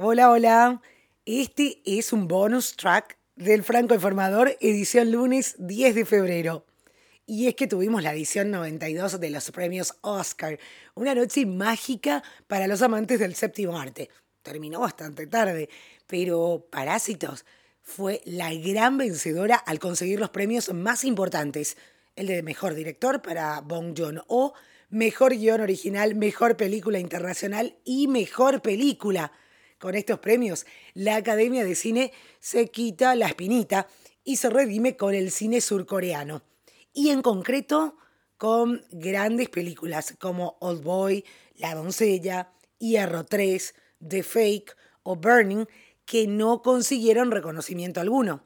Hola, hola. Este es un bonus track del Franco Informador, edición lunes 10 de febrero. Y es que tuvimos la edición 92 de los premios Oscar, una noche mágica para los amantes del séptimo arte. Terminó bastante tarde, pero Parásitos fue la gran vencedora al conseguir los premios más importantes. El de Mejor Director para Bong Joon-ho, Mejor Guión Original, Mejor Película Internacional y Mejor Película. Con estos premios, la Academia de Cine se quita la espinita y se redime con el cine surcoreano. Y en concreto, con grandes películas como Old Boy, La Doncella, Hierro 3, The Fake o Burning, que no consiguieron reconocimiento alguno.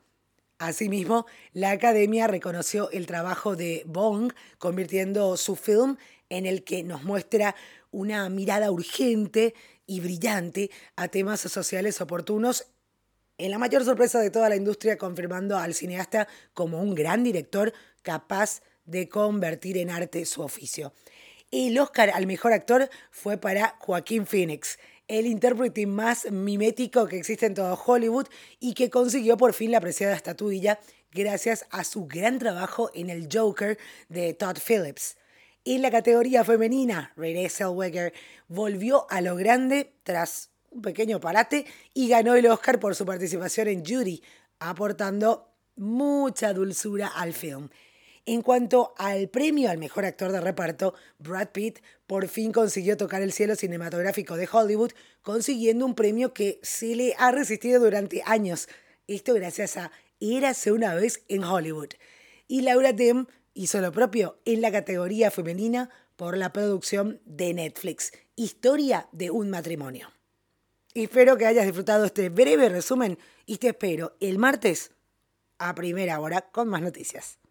Asimismo, la Academia reconoció el trabajo de Bong, convirtiendo su film en el que nos muestra una mirada urgente y brillante a temas sociales oportunos, en la mayor sorpresa de toda la industria, confirmando al cineasta como un gran director capaz de convertir en arte su oficio. El Oscar al mejor actor fue para Joaquín Phoenix, el intérprete más mimético que existe en todo Hollywood y que consiguió por fin la apreciada estatuilla gracias a su gran trabajo en el Joker de Todd Phillips. En la categoría femenina, Renée Zellweger volvió a lo grande tras un pequeño parate y ganó el Oscar por su participación en Judy, aportando mucha dulzura al film. En cuanto al premio al mejor actor de reparto, Brad Pitt por fin consiguió tocar el cielo cinematográfico de Hollywood, consiguiendo un premio que se le ha resistido durante años. Esto gracias a Érase una vez en Hollywood. Y Laura Dern hizo lo propio en la categoría femenina por la producción de Netflix, Historia de un matrimonio. Espero que hayas disfrutado este breve resumen y te espero el martes a primera hora con más noticias.